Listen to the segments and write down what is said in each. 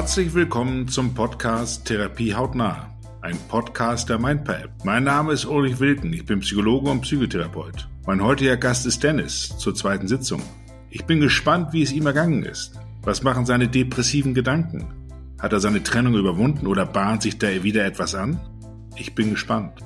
Herzlich willkommen zum Podcast Therapie hautnah, ein Podcast der Mindpap. Mein Name ist Ulrich Wilken, ich bin Psychologe und Psychotherapeut. Mein heutiger Gast ist Dennis zur zweiten Sitzung. Ich bin gespannt, wie es ihm ergangen ist. Was machen seine depressiven Gedanken? Hat er seine Trennung überwunden oder bahnt sich da wieder etwas an? Ich bin gespannt.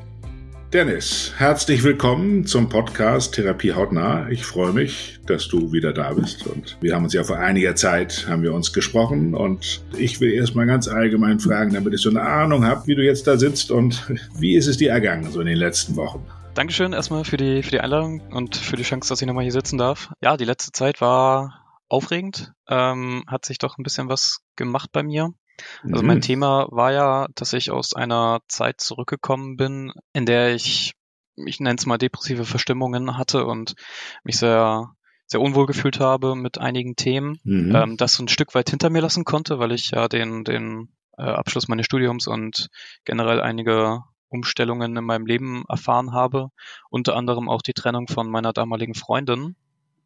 Dennis, herzlich willkommen zum Podcast Therapie hautnah. Ich freue mich, dass du wieder da bist und wir haben uns ja vor einiger Zeit haben wir uns gesprochen und ich will erstmal ganz allgemein fragen, damit ich so eine Ahnung habe, wie du jetzt da sitzt und wie ist es dir ergangen so in den letzten Wochen? Dankeschön erstmal für die für die Einladung und für die Chance, dass ich nochmal hier sitzen darf. Ja, die letzte Zeit war aufregend, ähm, hat sich doch ein bisschen was gemacht bei mir. Also mein mhm. Thema war ja, dass ich aus einer Zeit zurückgekommen bin, in der ich, ich nenne es mal depressive Verstimmungen hatte und mich sehr sehr unwohl gefühlt habe mit einigen Themen, mhm. ähm, das so ein Stück weit hinter mir lassen konnte, weil ich ja den, den äh, Abschluss meines Studiums und generell einige Umstellungen in meinem Leben erfahren habe, unter anderem auch die Trennung von meiner damaligen Freundin.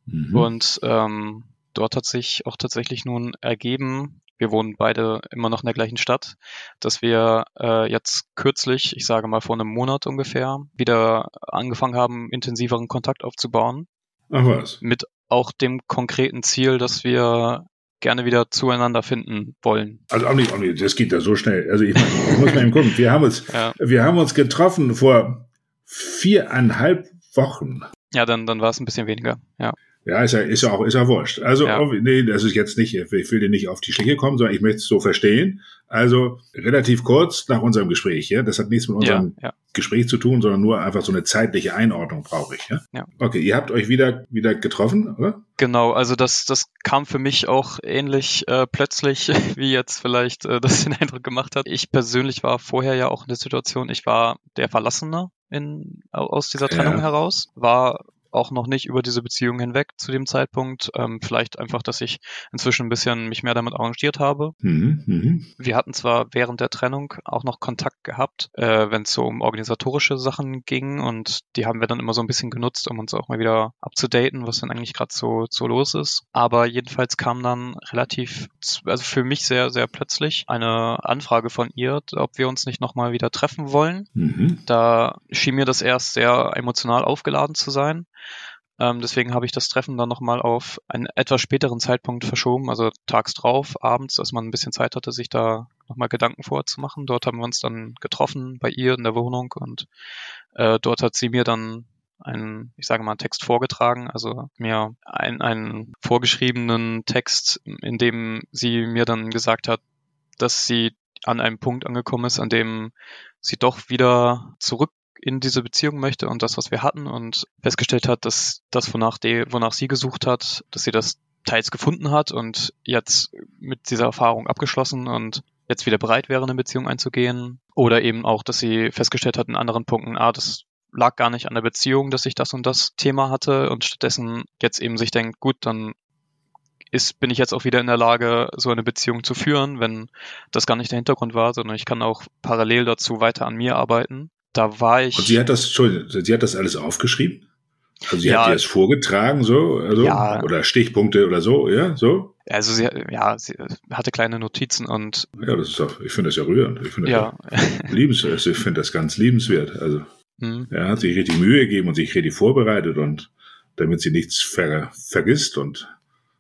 Mhm. Und ähm, dort hat sich auch tatsächlich nun ergeben, wir wohnen beide immer noch in der gleichen Stadt, dass wir äh, jetzt kürzlich, ich sage mal vor einem Monat ungefähr, wieder angefangen haben, intensiveren Kontakt aufzubauen. Ach was. Mit auch dem konkreten Ziel, dass wir gerne wieder zueinander finden wollen. Also auch nicht, auch nicht das geht ja so schnell. Also ich, meine, ich muss mal eben gucken. Wir haben uns, ja. wir haben uns getroffen vor viereinhalb Wochen. Ja, dann, dann war es ein bisschen weniger, ja. Ja, ist ja, ist ja auch, ist ja wurscht. Also, ja. nee, das ist jetzt nicht, ich will dir nicht auf die Schliche kommen, sondern ich möchte es so verstehen. Also, relativ kurz nach unserem Gespräch, ja. Das hat nichts mit unserem ja, ja. Gespräch zu tun, sondern nur einfach so eine zeitliche Einordnung brauche ich, ja. ja. Okay, ihr habt euch wieder, wieder getroffen, oder? Genau, also das, das kam für mich auch ähnlich äh, plötzlich, wie jetzt vielleicht äh, das den Eindruck gemacht hat. Ich persönlich war vorher ja auch in der Situation, ich war der Verlassene in, aus dieser Trennung heraus, war auch noch nicht über diese Beziehung hinweg zu dem Zeitpunkt. Ähm, vielleicht einfach, dass ich inzwischen ein bisschen mich mehr damit arrangiert habe. Mhm, mh. Wir hatten zwar während der Trennung auch noch Kontakt gehabt, äh, wenn es so um organisatorische Sachen ging und die haben wir dann immer so ein bisschen genutzt, um uns auch mal wieder abzudaten, was denn eigentlich gerade so, so los ist. Aber jedenfalls kam dann relativ, also für mich sehr, sehr plötzlich eine Anfrage von ihr, ob wir uns nicht nochmal wieder treffen wollen. Mhm. Da schien mir das erst sehr emotional aufgeladen zu sein. Ähm, deswegen habe ich das Treffen dann nochmal auf einen etwas späteren Zeitpunkt verschoben, also tags drauf, abends, dass man ein bisschen Zeit hatte, sich da nochmal Gedanken vorzumachen. Dort haben wir uns dann getroffen bei ihr in der Wohnung und äh, dort hat sie mir dann einen, ich sage mal, Text vorgetragen, also mir ein, einen vorgeschriebenen Text, in dem sie mir dann gesagt hat, dass sie an einem Punkt angekommen ist, an dem sie doch wieder zurück in diese Beziehung möchte und das, was wir hatten und festgestellt hat, dass das, wonach, die, wonach sie gesucht hat, dass sie das teils gefunden hat und jetzt mit dieser Erfahrung abgeschlossen und jetzt wieder bereit wäre, eine Beziehung einzugehen. Oder eben auch, dass sie festgestellt hat in anderen Punkten, ah, das lag gar nicht an der Beziehung, dass ich das und das Thema hatte und stattdessen jetzt eben sich denkt, gut, dann ist, bin ich jetzt auch wieder in der Lage, so eine Beziehung zu führen, wenn das gar nicht der Hintergrund war, sondern ich kann auch parallel dazu weiter an mir arbeiten da war ich. Und sie hat das, Entschuldigung, sie hat das alles aufgeschrieben? Also sie ja, hat dir das vorgetragen, so, also, ja, oder Stichpunkte oder so, ja, so? Also sie, ja, sie hatte kleine Notizen und. Ja, das ist doch, ich finde das ja rührend. Ich finde ja. das liebenswert. Also ich finde das ganz liebenswert. Also, hm. er hat sich richtig Mühe gegeben und sich richtig vorbereitet und damit sie nichts ver, vergisst und,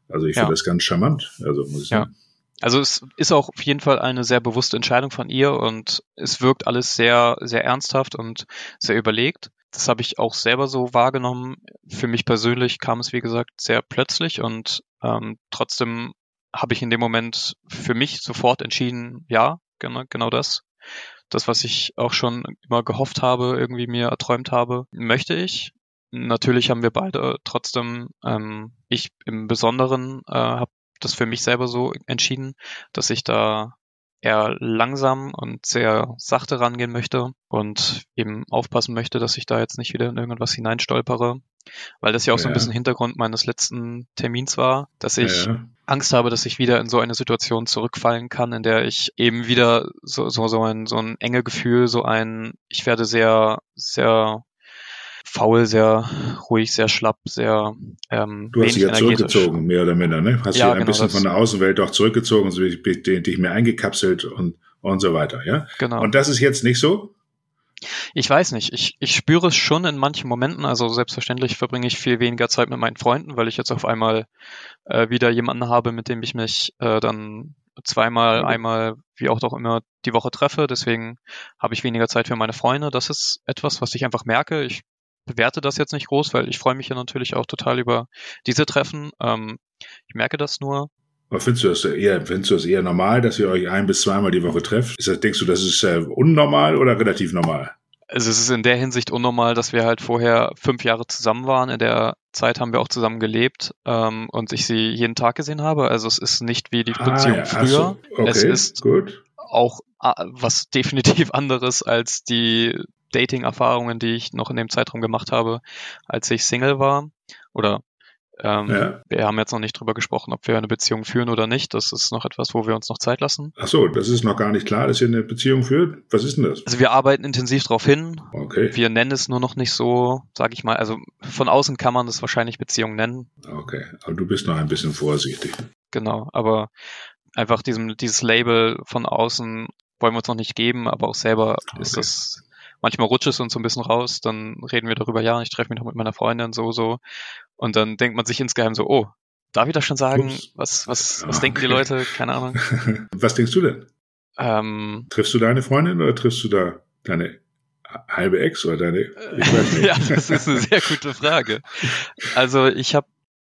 also ich finde ja. das ganz charmant. Also, muss ich sagen. Also es ist auch auf jeden Fall eine sehr bewusste Entscheidung von ihr und es wirkt alles sehr, sehr ernsthaft und sehr überlegt. Das habe ich auch selber so wahrgenommen. Für mich persönlich kam es, wie gesagt, sehr plötzlich und ähm, trotzdem habe ich in dem Moment für mich sofort entschieden, ja, genau, genau das. Das, was ich auch schon immer gehofft habe, irgendwie mir erträumt habe, möchte ich. Natürlich haben wir beide trotzdem, ähm, ich im Besonderen äh, habe das für mich selber so entschieden, dass ich da eher langsam und sehr sachte rangehen möchte und eben aufpassen möchte, dass ich da jetzt nicht wieder in irgendwas hineinstolpere. Weil das ja auch ja. so ein bisschen Hintergrund meines letzten Termins war, dass ich ja. Angst habe, dass ich wieder in so eine Situation zurückfallen kann, in der ich eben wieder so, so, so ein, so ein enge Gefühl, so ein, ich werde sehr, sehr faul, sehr ruhig, sehr schlapp, sehr ähm, Du hast dich ja zurückgezogen, mehr oder minder, ne? Hast ja, dich ein genau bisschen von der Außenwelt auch zurückgezogen, so dich mehr eingekapselt und, und so weiter, ja? Genau. Und das ist jetzt nicht so? Ich weiß nicht. Ich, ich spüre es schon in manchen Momenten. Also selbstverständlich verbringe ich viel weniger Zeit mit meinen Freunden, weil ich jetzt auf einmal äh, wieder jemanden habe, mit dem ich mich äh, dann zweimal, einmal, wie auch doch immer, die Woche treffe. Deswegen habe ich weniger Zeit für meine Freunde. Das ist etwas, was ich einfach merke. Ich bewerte das jetzt nicht groß, weil ich freue mich ja natürlich auch total über diese Treffen. Ähm, ich merke das nur. Aber findest du das eher, findest du das eher normal, dass ihr euch ein bis zweimal die Woche trefft? Das, denkst du, das ist äh, unnormal oder relativ normal? Also es ist in der Hinsicht unnormal, dass wir halt vorher fünf Jahre zusammen waren. In der Zeit haben wir auch zusammen gelebt ähm, und ich sie jeden Tag gesehen habe. Also es ist nicht wie die ah, Beziehung ja. früher. So. Okay, es ist gut. auch äh, was definitiv anderes als die Dating-Erfahrungen, die ich noch in dem Zeitraum gemacht habe, als ich Single war oder ähm, ja. Wir haben jetzt noch nicht drüber gesprochen, ob wir eine Beziehung führen oder nicht. Das ist noch etwas, wo wir uns noch Zeit lassen. Ach so, das ist noch gar nicht klar, dass ihr eine Beziehung führt. Was ist denn das? Also wir arbeiten intensiv darauf hin. Okay. Wir nennen es nur noch nicht so, sage ich mal. Also von außen kann man das wahrscheinlich Beziehung nennen. Okay, aber du bist noch ein bisschen vorsichtig. Genau, aber einfach diesem, dieses Label von außen wollen wir uns noch nicht geben, aber auch selber okay. ist das manchmal rutscht es uns so ein bisschen raus, dann reden wir darüber, ja, ich treffe mich noch mit meiner Freundin, so, so. Und dann denkt man sich insgeheim so, oh, darf ich das schon sagen? Ups. Was, was, was okay. denken die Leute? Keine Ahnung. was denkst du denn? Ähm, triffst du deine Freundin oder triffst du da deine halbe Ex oder deine? ja, das ist eine sehr gute Frage. Also ich habe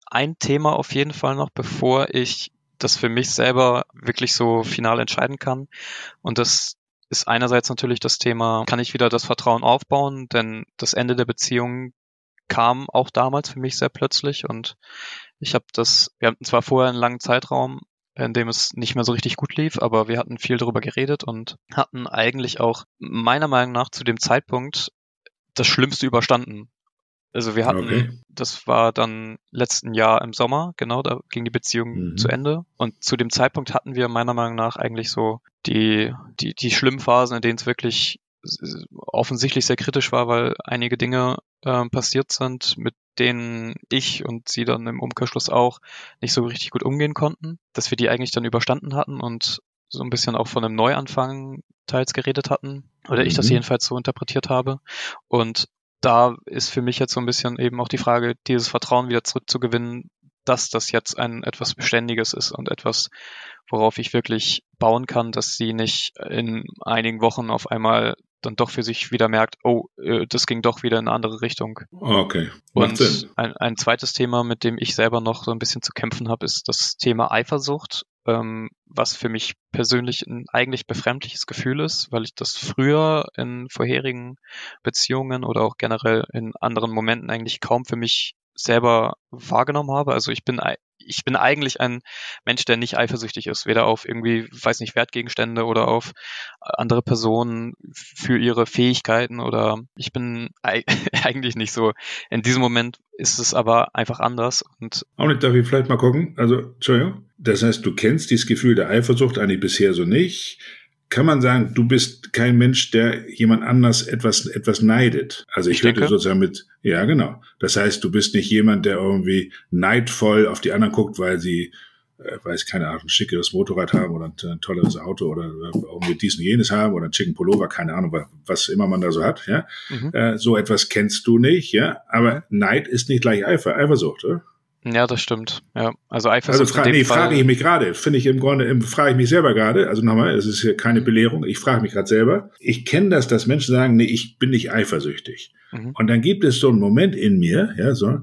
ein Thema auf jeden Fall noch, bevor ich das für mich selber wirklich so final entscheiden kann. Und das ist einerseits natürlich das Thema, kann ich wieder das Vertrauen aufbauen, denn das Ende der Beziehung kam auch damals für mich sehr plötzlich und ich habe das, wir hatten zwar vorher einen langen Zeitraum, in dem es nicht mehr so richtig gut lief, aber wir hatten viel darüber geredet und hatten eigentlich auch meiner Meinung nach zu dem Zeitpunkt das Schlimmste überstanden. Also wir hatten, okay. das war dann letzten Jahr im Sommer, genau, da ging die Beziehung mhm. zu Ende. Und zu dem Zeitpunkt hatten wir meiner Meinung nach eigentlich so die, die, die schlimmen Phasen, in denen es wirklich offensichtlich sehr kritisch war, weil einige Dinge äh, passiert sind, mit denen ich und sie dann im Umkehrschluss auch nicht so richtig gut umgehen konnten, dass wir die eigentlich dann überstanden hatten und so ein bisschen auch von einem Neuanfang teils geredet hatten, oder ich das mhm. jedenfalls so interpretiert habe. Und da ist für mich jetzt so ein bisschen eben auch die Frage, dieses Vertrauen wieder zurückzugewinnen, dass das jetzt ein etwas Beständiges ist und etwas, worauf ich wirklich bauen kann, dass sie nicht in einigen Wochen auf einmal dann doch für sich wieder merkt, oh, äh, das ging doch wieder in eine andere Richtung. Okay. Macht Und Sinn. Ein, ein zweites Thema, mit dem ich selber noch so ein bisschen zu kämpfen habe, ist das Thema Eifersucht, ähm, was für mich persönlich ein eigentlich befremdliches Gefühl ist, weil ich das früher in vorherigen Beziehungen oder auch generell in anderen Momenten eigentlich kaum für mich selber wahrgenommen habe. Also ich bin ich bin eigentlich ein Mensch, der nicht eifersüchtig ist, weder auf irgendwie, weiß nicht, Wertgegenstände oder auf andere Personen für ihre Fähigkeiten oder ich bin eigentlich nicht so. In diesem Moment ist es aber einfach anders und. Auch nicht, darf ich vielleicht mal gucken? Also, Entschuldigung. Das heißt, du kennst dieses Gefühl der Eifersucht eigentlich bisher so nicht kann man sagen, du bist kein Mensch, der jemand anders etwas, etwas neidet. Also ich, ich hörte sozusagen mit, ja, genau. Das heißt, du bist nicht jemand, der irgendwie neidvoll auf die anderen guckt, weil sie, äh, weiß keine Ahnung, ein schickeres Motorrad haben oder ein, tolles Auto oder irgendwie dies und jenes haben oder ein schicken Pullover, keine Ahnung, was immer man da so hat, ja. Mhm. Äh, so etwas kennst du nicht, ja. Aber Neid ist nicht gleich Eifer, Eifersucht, oder? Ja, das stimmt. Ja, also Eifersucht. Also fra nee, frage ich mich gerade. Finde ich im Grunde, frage ich mich selber gerade. Also nochmal, es ist hier keine Belehrung. Ich frage mich gerade selber. Ich kenne das, dass Menschen sagen, nee, ich bin nicht eifersüchtig. Mhm. Und dann gibt es so einen Moment in mir, ja, so,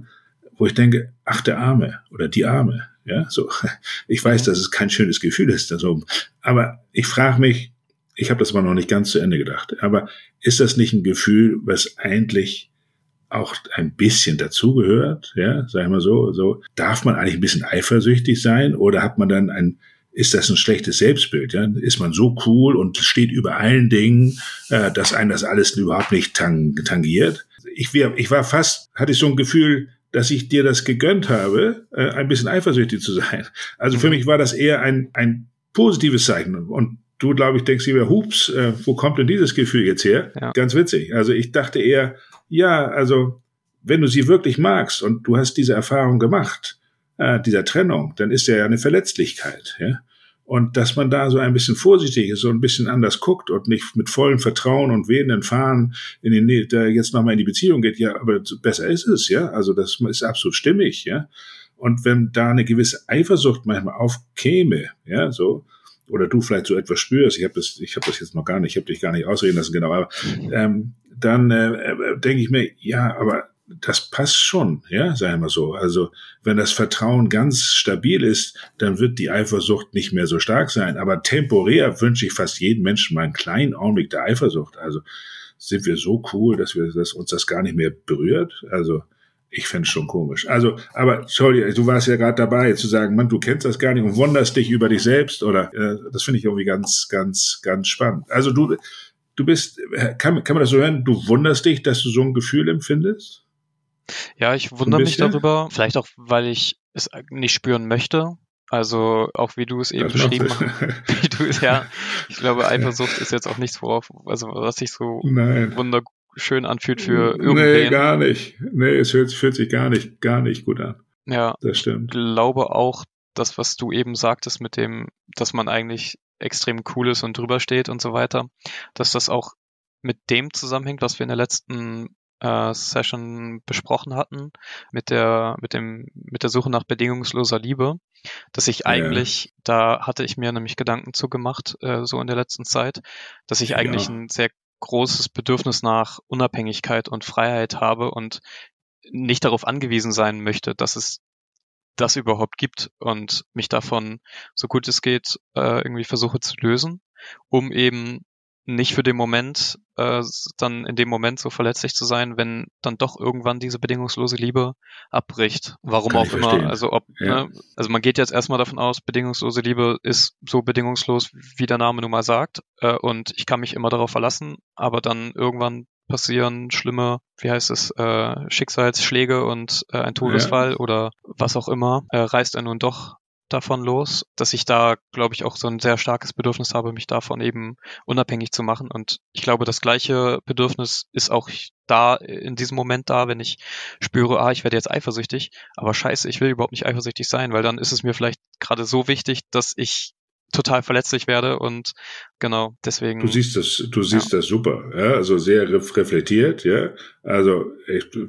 wo ich denke, ach, der Arme oder die Arme. Ja, so. Ich weiß, mhm. dass es kein schönes Gefühl ist. Also, aber ich frage mich, ich habe das mal noch nicht ganz zu Ende gedacht, aber ist das nicht ein Gefühl, was eigentlich auch ein bisschen dazugehört, ja, sag ich mal so, so, darf man eigentlich ein bisschen eifersüchtig sein oder hat man dann ein, ist das ein schlechtes Selbstbild, ja? Ist man so cool und steht über allen Dingen, äh, dass einen das alles überhaupt nicht tang tangiert? Ich, ich war fast, hatte ich so ein Gefühl, dass ich dir das gegönnt habe, äh, ein bisschen eifersüchtig zu sein. Also für mhm. mich war das eher ein, ein positives Zeichen. Und du, glaube ich, denkst dir, hups, äh, wo kommt denn dieses Gefühl jetzt her? Ja. Ganz witzig. Also ich dachte eher, ja, also wenn du sie wirklich magst und du hast diese Erfahrung gemacht, äh, dieser Trennung, dann ist ja eine Verletzlichkeit, ja. Und dass man da so ein bisschen vorsichtig ist, so ein bisschen anders guckt und nicht mit vollem Vertrauen und wehenden Fahnen in den, da jetzt nochmal in die Beziehung geht, ja, aber besser ist es, ja. Also das ist absolut stimmig, ja. Und wenn da eine gewisse Eifersucht manchmal aufkäme, ja, so, oder du vielleicht so etwas spürst, ich habe das, ich habe das jetzt noch gar nicht, ich habe dich gar nicht ausreden lassen, genau, aber ähm, dann äh, äh denke ich mir, ja, aber das passt schon, ja, sagen wir so. Also wenn das Vertrauen ganz stabil ist, dann wird die Eifersucht nicht mehr so stark sein. Aber temporär wünsche ich fast jedem Menschen mal einen kleinen Augenblick der Eifersucht. Also sind wir so cool, dass wir dass uns das gar nicht mehr berührt. Also ich fände es schon komisch. Also, aber sorry, du warst ja gerade dabei zu sagen, man, du kennst das gar nicht und wunderst dich über dich selbst oder äh, das finde ich irgendwie ganz, ganz, ganz spannend. Also du, du bist, kann, kann man das so hören, du wunderst dich, dass du so ein Gefühl empfindest? Ja, ich wundere mich darüber, vielleicht auch, weil ich es nicht spüren möchte. Also auch wie du es eben beschrieben hast. Wie du, ja, ich glaube, Eifersucht ist jetzt auch nichts, worauf, also was sich so Nein. Wunderschön anfühlt für irgendwen. Nee, gar nicht. Nee, es fühlt, fühlt sich gar nicht, gar nicht gut an. Ja. Das stimmt. Ich glaube auch, das, was du eben sagtest mit dem, dass man eigentlich extrem cool ist und drüber steht und so weiter, dass das auch mit dem zusammenhängt, was wir in der letzten äh, Session besprochen hatten, mit der, mit dem, mit der Suche nach bedingungsloser Liebe, dass ich eigentlich, ja. da hatte ich mir nämlich Gedanken zugemacht, äh, so in der letzten Zeit, dass ich eigentlich ja. ein sehr großes Bedürfnis nach Unabhängigkeit und Freiheit habe und nicht darauf angewiesen sein möchte, dass es das überhaupt gibt und mich davon, so gut es geht, äh, irgendwie versuche zu lösen, um eben nicht für den Moment, äh, dann in dem Moment so verletzlich zu sein, wenn dann doch irgendwann diese bedingungslose Liebe abbricht. Warum Kann auch immer. Verstehen. Also ob, ja. ne, also man geht jetzt erstmal davon aus, bedingungslose Liebe ist so bedingungslos, wie der Name nun mal sagt, äh, und ich kann mich immer darauf verlassen, aber dann irgendwann passieren schlimme, wie heißt es, äh, Schicksalsschläge und äh, ein Todesfall ja. oder was auch immer, äh, reißt er nun doch davon los, dass ich da, glaube ich, auch so ein sehr starkes Bedürfnis habe, mich davon eben unabhängig zu machen. Und ich glaube, das gleiche Bedürfnis ist auch da in diesem Moment da, wenn ich spüre, ah, ich werde jetzt eifersüchtig, aber scheiße, ich will überhaupt nicht eifersüchtig sein, weil dann ist es mir vielleicht gerade so wichtig, dass ich total verletzlich werde und genau deswegen. Du siehst das, du siehst ja. das super, ja, also sehr reflektiert, ja, also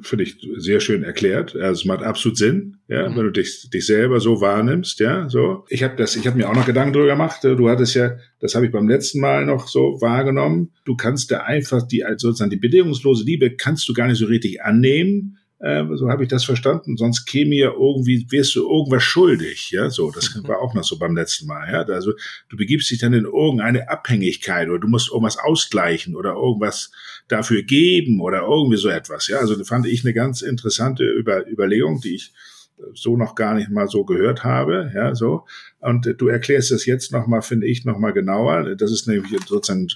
finde ich sehr schön erklärt. Also es macht absolut Sinn, ja, mhm. wenn du dich, dich selber so wahrnimmst, ja, so. Ich habe das, ich habe mir auch noch Gedanken drüber gemacht. Du hattest ja, das habe ich beim letzten Mal noch so wahrgenommen. Du kannst da einfach die, also sozusagen die bedingungslose Liebe kannst du gar nicht so richtig annehmen äh, so habe ich das verstanden. Sonst käme ja irgendwie, wirst du irgendwas schuldig. Ja, so, das mhm. war auch noch so beim letzten Mal. Ja, also du begibst dich dann in irgendeine Abhängigkeit oder du musst irgendwas ausgleichen oder irgendwas dafür geben oder irgendwie so etwas. Ja, also das fand ich eine ganz interessante Über Überlegung, die ich so noch gar nicht mal so gehört habe, ja, so. Und du erklärst es jetzt nochmal, finde ich, nochmal genauer. Das ist nämlich sozusagen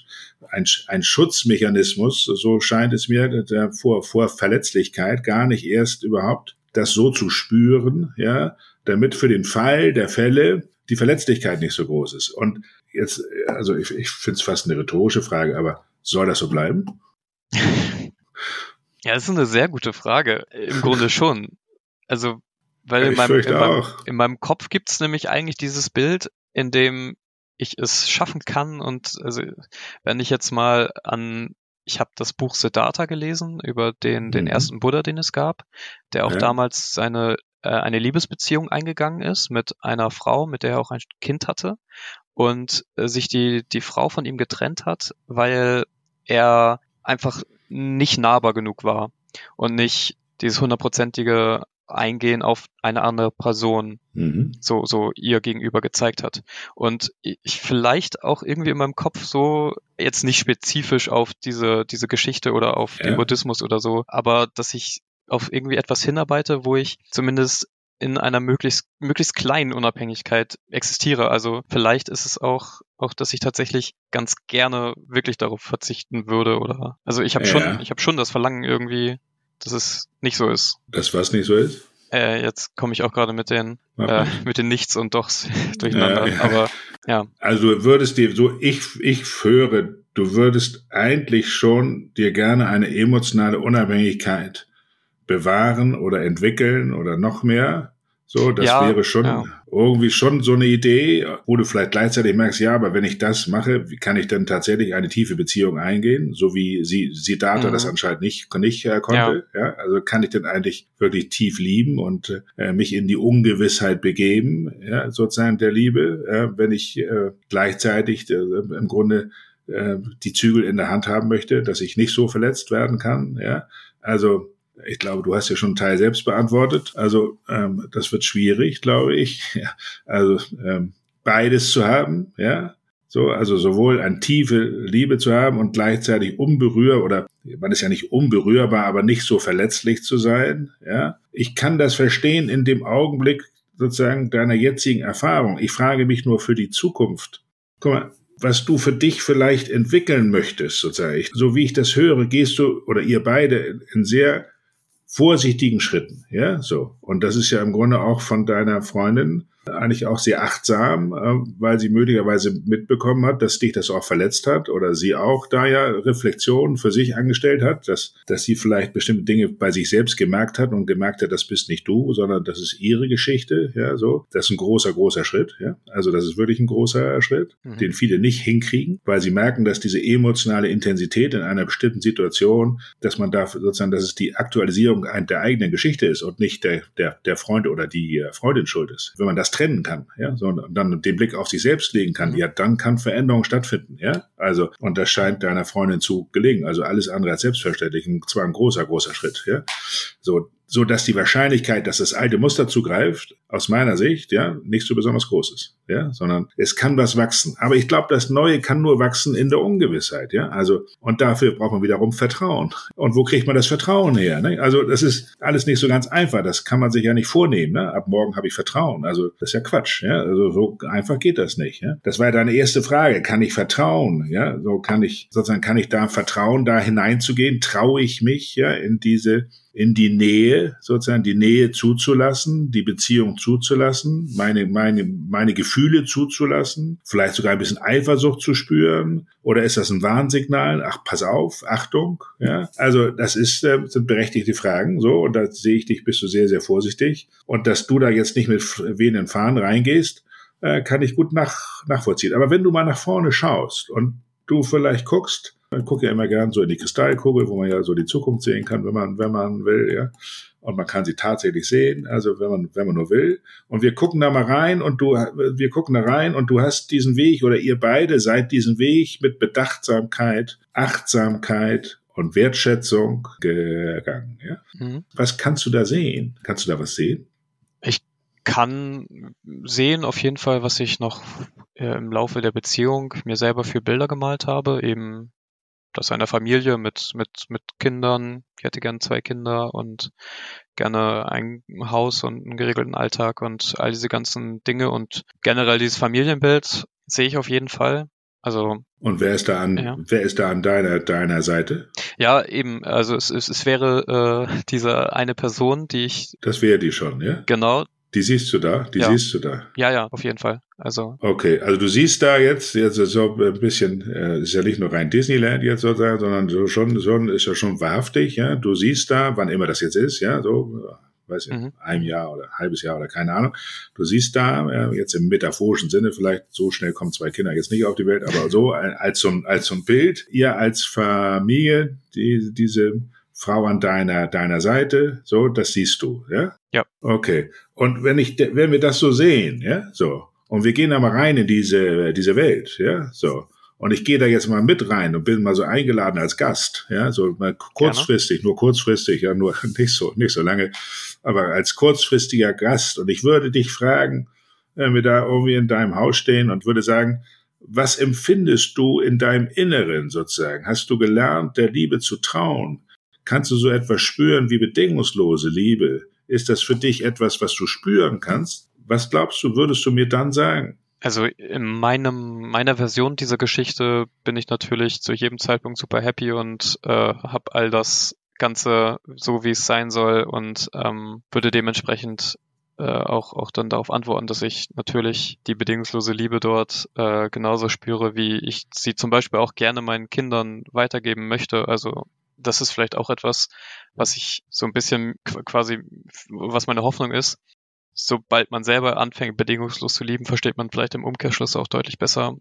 ein, ein Schutzmechanismus, so scheint es mir, der vor, vor Verletzlichkeit gar nicht erst überhaupt das so zu spüren, ja, damit für den Fall der Fälle die Verletzlichkeit nicht so groß ist. Und jetzt, also ich, ich finde es fast eine rhetorische Frage, aber soll das so bleiben? Ja, das ist eine sehr gute Frage. Im Grunde schon. Also weil in meinem, in, meinem, in meinem, Kopf gibt es nämlich eigentlich dieses Bild, in dem ich es schaffen kann. Und also, wenn ich jetzt mal an, ich habe das Buch Siddhartha gelesen über den, den mhm. ersten Buddha, den es gab, der auch ja. damals seine äh, eine Liebesbeziehung eingegangen ist mit einer Frau, mit der er auch ein Kind hatte und äh, sich die die Frau von ihm getrennt hat, weil er einfach nicht nahbar genug war und nicht dieses hundertprozentige Eingehen auf eine andere Person mhm. so, so ihr gegenüber gezeigt hat. Und ich vielleicht auch irgendwie in meinem Kopf so, jetzt nicht spezifisch auf diese, diese Geschichte oder auf ja. den Buddhismus oder so, aber dass ich auf irgendwie etwas hinarbeite, wo ich zumindest in einer möglichst, möglichst kleinen Unabhängigkeit existiere. Also vielleicht ist es auch, auch, dass ich tatsächlich ganz gerne wirklich darauf verzichten würde oder, also ich habe ja. schon, ich habe schon das Verlangen irgendwie dass es nicht so ist. Das was nicht so ist? Äh, jetzt komme ich auch gerade mit den äh, mit den Nichts und Dochs durcheinander. Ja, ja. Aber ja. Also du würdest dir so, ich, ich höre, du würdest eigentlich schon dir gerne eine emotionale Unabhängigkeit bewahren oder entwickeln oder noch mehr. So, das Ja, wäre schon. Irgendwie schon so eine Idee, wo du vielleicht gleichzeitig merkst, ja, aber wenn ich das mache, wie kann ich dann tatsächlich eine tiefe Beziehung eingehen, so wie sie Siddhartha Mhm. das anscheinend nicht, nicht äh, konnte. Ja. also kann ich denn eigentlich wirklich tief lieben und äh, mich in die Ungewissheit begeben, ja, sozusagen der Liebe, äh, wenn ich äh, gleichzeitig äh, im Grunde äh, die Zügel in der Hand haben möchte, dass ich nicht so verletzt werden kann. Ja, also ich glaube, du hast ja schon einen Teil selbst beantwortet. Also ähm, das wird schwierig, glaube ich. Ja, also ähm, beides zu haben, ja. So, also sowohl eine tiefe Liebe zu haben und gleichzeitig unberührbar oder man ist ja nicht unberührbar, aber nicht so verletzlich zu sein, ja. Ich kann das verstehen in dem Augenblick sozusagen deiner jetzigen Erfahrung. Ich frage mich nur für die Zukunft. Guck mal, was du für dich vielleicht entwickeln möchtest, sozusagen. So wie ich das höre, gehst du oder ihr beide in sehr vorsichtigen Schritten, ja, so. Und das ist ja im Grunde auch von deiner Freundin eigentlich auch sehr achtsam, äh, weil sie möglicherweise mitbekommen hat, dass dich das auch verletzt hat oder sie auch da ja Reflexionen für sich angestellt hat, dass, dass sie vielleicht bestimmte Dinge bei sich selbst gemerkt hat und gemerkt hat, das bist nicht du, sondern das ist ihre Geschichte, ja, so. Das ist ein großer, großer Schritt, ja. Also das ist wirklich ein großer Schritt, Mhm. den viele nicht hinkriegen, weil sie merken, dass diese emotionale Intensität in einer bestimmten Situation, dass man da sozusagen, dass es die Aktualisierung der eigenen Geschichte ist und nicht der, der, der Freund oder die äh, Freundin schuld ist. Wenn man das trennen kann, ja, so, und dann den Blick auf sich selbst legen kann, Mhm. ja, dann kann Veränderung stattfinden, ja. Also, und das scheint deiner Freundin zu gelingen. Also alles andere als selbstverständlich. Und zwar ein großer, großer Schritt, ja. So, so dass die Wahrscheinlichkeit, dass das alte Muster zugreift, aus meiner Sicht, ja, nicht so besonders groß ist, ja, sondern es kann was wachsen. Aber ich glaube, das Neue kann nur wachsen in der Ungewissheit, ja. Also, und dafür braucht man wiederum Vertrauen. Und wo kriegt man das Vertrauen her? Ne? Also, das ist alles nicht so ganz einfach. Das kann man sich ja nicht vornehmen. Ne? Ab morgen habe ich Vertrauen. Also, das ist ja Quatsch. Ja? Also, so einfach geht das nicht. Ja? Das war ja deine erste Frage. Kann ich vertrauen? Ja, so kann ich sozusagen kann ich da vertrauen, da hineinzugehen? Traue ich mich ja in diese in die Nähe, sozusagen die Nähe zuzulassen, die Beziehung zuzulassen, meine, meine, meine Gefühle zuzulassen, vielleicht sogar ein bisschen Eifersucht zu spüren, oder ist das ein Warnsignal? Ach, pass auf, Achtung, ja. Also, das ist, äh, sind berechtigte Fragen, so, und da sehe ich dich, bist du sehr, sehr vorsichtig. Und dass du da jetzt nicht mit wehenden Fahnen reingehst, äh, kann ich gut nach, nachvollziehen. Aber wenn du mal nach vorne schaust und du vielleicht guckst, man guckt ja immer gern so in die Kristallkugel, wo man ja so die Zukunft sehen kann, wenn man, wenn man will, ja. Und man kann sie tatsächlich sehen, also wenn man, wenn man nur will. Und wir gucken da mal rein und du, wir gucken da rein und du hast diesen Weg oder ihr beide seid diesen Weg mit Bedachtsamkeit, Achtsamkeit und Wertschätzung gegangen, ja. Mhm. Was kannst du da sehen? Kannst du da was sehen? kann sehen auf jeden Fall, was ich noch äh, im Laufe der Beziehung mir selber für Bilder gemalt habe, eben das einer Familie mit, mit, mit Kindern. Ich hätte gern zwei Kinder und gerne ein Haus und einen geregelten Alltag und all diese ganzen Dinge und generell dieses Familienbild sehe ich auf jeden Fall. Also Und wer ist da an, Ja. wer ist da an deiner, deiner Seite? ja, eben, also es, es, es wäre äh, diese eine Person, die ich Das wäre die schon, ja? genau, Die siehst du da, die Ja. siehst du da. ja, ja, auf jeden Fall. Also Okay, also du siehst da jetzt, jetzt so ein bisschen, äh, ist ja nicht nur rein Disneyland jetzt sozusagen, sondern so schon, schon ist ja schon wahrhaftig, ja. Du siehst da, wann immer das jetzt ist, ja, so, weiß ich, Mhm. ein Jahr oder ein halbes Jahr oder keine Ahnung. Du siehst da, äh, jetzt im metaphorischen Sinne, vielleicht so schnell kommen zwei Kinder jetzt nicht auf die Welt, aber so äh, als so ein, als so ein Bild, ihr als Familie, die, diese Frau an deiner, deiner Seite, so, das siehst du, ja? Ja. Okay. Und wenn ich, wenn wir das so sehen, ja, so, und wir gehen da mal rein in diese, diese Welt, ja, so. Und ich gehe da jetzt mal mit rein und bin mal so eingeladen als Gast, ja, so mal kurzfristig, nur kurzfristig, ja, nur nicht so, nicht so lange, aber als kurzfristiger Gast. Und ich würde dich fragen, wenn wir da irgendwie in deinem Haus stehen und würde sagen, was empfindest du in deinem Inneren sozusagen? Hast du gelernt, der Liebe zu trauen? Kannst du so etwas spüren wie bedingungslose Liebe? Ist das für dich etwas, was du spüren kannst? Was glaubst du, würdest du mir dann sagen? Also in meinem, meiner Version dieser Geschichte bin ich natürlich zu jedem Zeitpunkt super happy und äh, habe all das Ganze so, wie es sein soll und ähm, würde dementsprechend äh, auch, auch dann darauf antworten, dass ich natürlich die bedingungslose Liebe dort äh, genauso spüre, wie ich sie zum Beispiel auch gerne meinen Kindern weitergeben möchte. Also das ist vielleicht auch etwas, was ich so ein bisschen quasi, was meine Hoffnung ist. Sobald man selber anfängt, bedingungslos zu lieben, versteht man vielleicht im Umkehrschluss auch deutlich besser,